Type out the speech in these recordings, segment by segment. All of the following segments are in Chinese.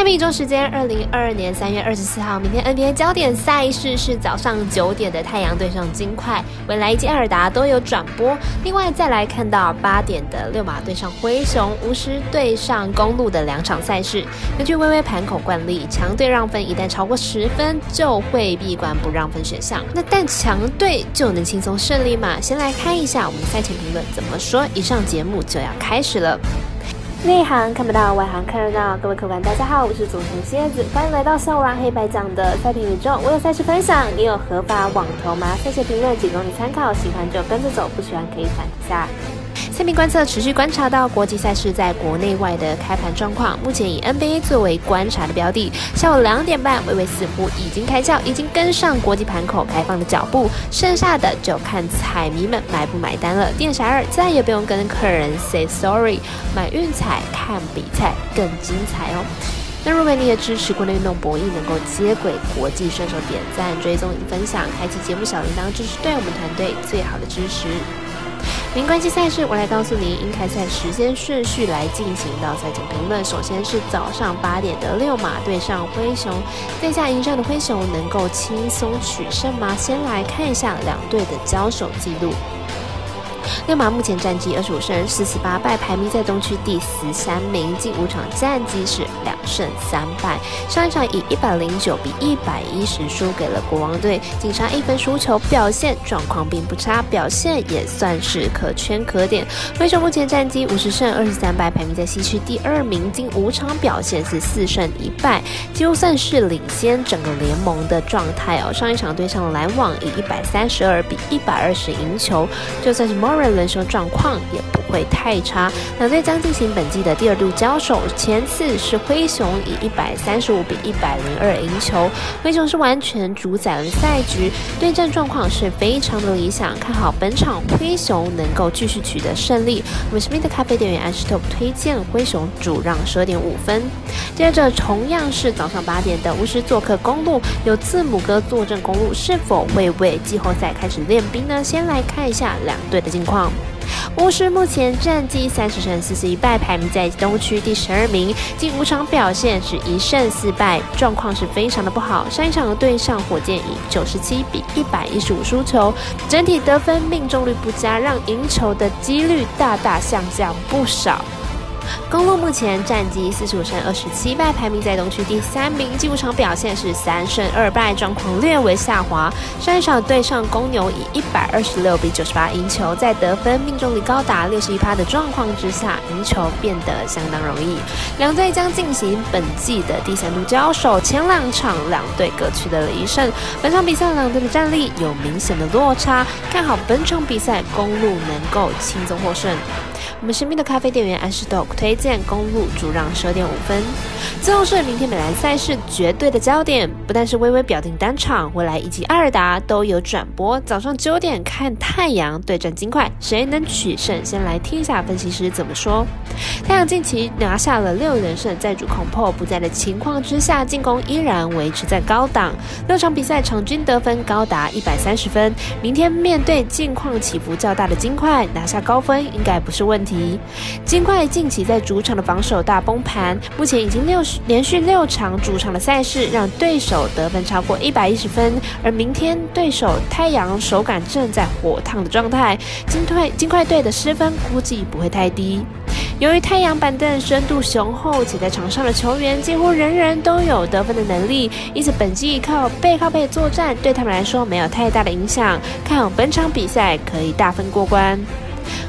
下面一周时间，二零二二年三月二十四号，明天 NBA 焦点赛事是早上九点的太阳对上金块，未来以及艾尔达都有转播。另外再来看到八点的六马对上灰熊，巫师对上公路的两场赛事。根据微微盘口惯例，强队让分一旦超过十分就会闭关不让分选项。那但强队就能轻松胜利吗？先来看一下我们赛前评论怎么说。以上节目就要开始了。内行看不到，外行看热闹。各位客官，大家好，我是组成蝎子，欢迎来到笑王黑白讲的赛评宇宙。我有赛事分享，你有合法网投吗？赛前评论仅供你参考，喜欢就跟着走，不喜欢可以反一下。下面观测持续观察到国际赛事在国内外的开盘状况，目前以 NBA 作为观察的标的。下午两点半，微微似乎已经开窍，已经跟上国际盘口开放的脚步，剩下的就看彩迷们买不买单了。店侠二再也不用跟客人 say sorry，买运彩看比赛更精彩哦。那如果你也支持国内运动博弈能够接轨国际选手，点赞、追踪与分享，开启节目小铃铛，这是对我们团队最好的支持。零关系赛事，我来告诉您应开赛时间顺序来进行到赛前评论。首先是早上八点的六马对上灰熊，在下迎战的灰熊能够轻松取胜吗？先来看一下两队的交手记录。六马目前战绩二十五胜四十八败，排名在东区第十三名。近五场战绩是两胜三败，上一场以一百零九比一百一十输给了国王队，仅差一分输球，表现状况并不差，表现也算是可圈可点。灰熊目前战绩五十胜二十三败，排名在西区第二名。近五场表现是四胜一败，几乎算是领先整个联盟的状态哦。上一场对上篮网，以一百三十二比一百二十赢球，就算是 m 轮休状况也不会太差，两队将进行本季的第二度交手。前次是灰熊以一百三十五比一百零二赢球，灰熊是完全主宰了赛局，对战状况是非常的理想，看好本场灰熊能够继续取得胜利。我们身边的咖啡店员 Ashtop 推荐灰熊主让十二点五分。接着同样是早上八点的巫师做客公路，有字母哥坐镇公路，是否会为季后赛开始练兵呢？先来看一下两队的近况。巫师目前战绩三十胜四十一败，排名在东区第十二名。近五场表现是一胜四败，状况是非常的不好。上一场的对上火箭以九十七比一百一十五输球，整体得分命中率不佳，让赢球的几率大大下降不少。公路目前战绩四十五胜二十七败，排名在东区第三名。近五场表现是三胜二败，状况略微下滑。上一场对上公牛以一百二十六比九十八赢球，在得分命中率高达六十一趴的状况之下，赢球变得相当容易。两队将进行本季的第三度交手，前两场两队各取得了一胜。本场比赛两队的战力有明显的落差，看好本场比赛公路能够轻松获胜。我们身边的咖啡店员安士 dog 推荐公路主让十二点五分。最后是明天美兰赛事绝对的焦点，不但是微微表定单场，未来以及阿尔达都有转播。早上九点看太阳对战金块，谁能取胜？先来听一下分析师怎么说。太阳近期拿下了六连胜，在主控破不在的情况之下，进攻依然维持在高档，六场比赛场均得分高达一百三十分。明天面对近况起伏较大的金块，拿下高分应该不是问问题。金块近期在主场的防守大崩盘，目前已经六连续六场主场的赛事让对手得分超过一百一十分，而明天对手太阳手感正在火烫的状态，金块金块队的失分估计不会太低。由于太阳板凳深度雄厚，且在场上的球员几乎人人都有得分的能力，因此本季靠背靠背作战对他们来说没有太大的影响，看好本场比赛可以大分过关。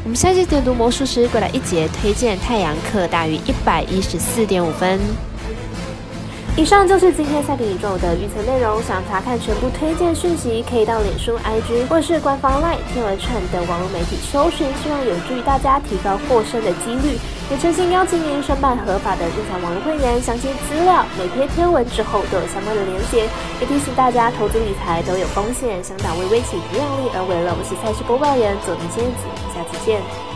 我们下期点读魔术师过来一节，推荐太阳课大于一百一十四点五分。以上就是今天赛评宇宙的预测内容。想查看全部推荐讯息，可以到脸书、IG 或是官方 LINE 天文串等网络媒体搜寻，希望有助于大家提高获胜的几率。也诚心邀请您申办合法的日常网络会员，详细资料每篇贴文之后都有相关的连接。也提醒大家，投资理财都有风险，想打微微起不量力而为了。我是赛事播报员佐藤千子，下次见。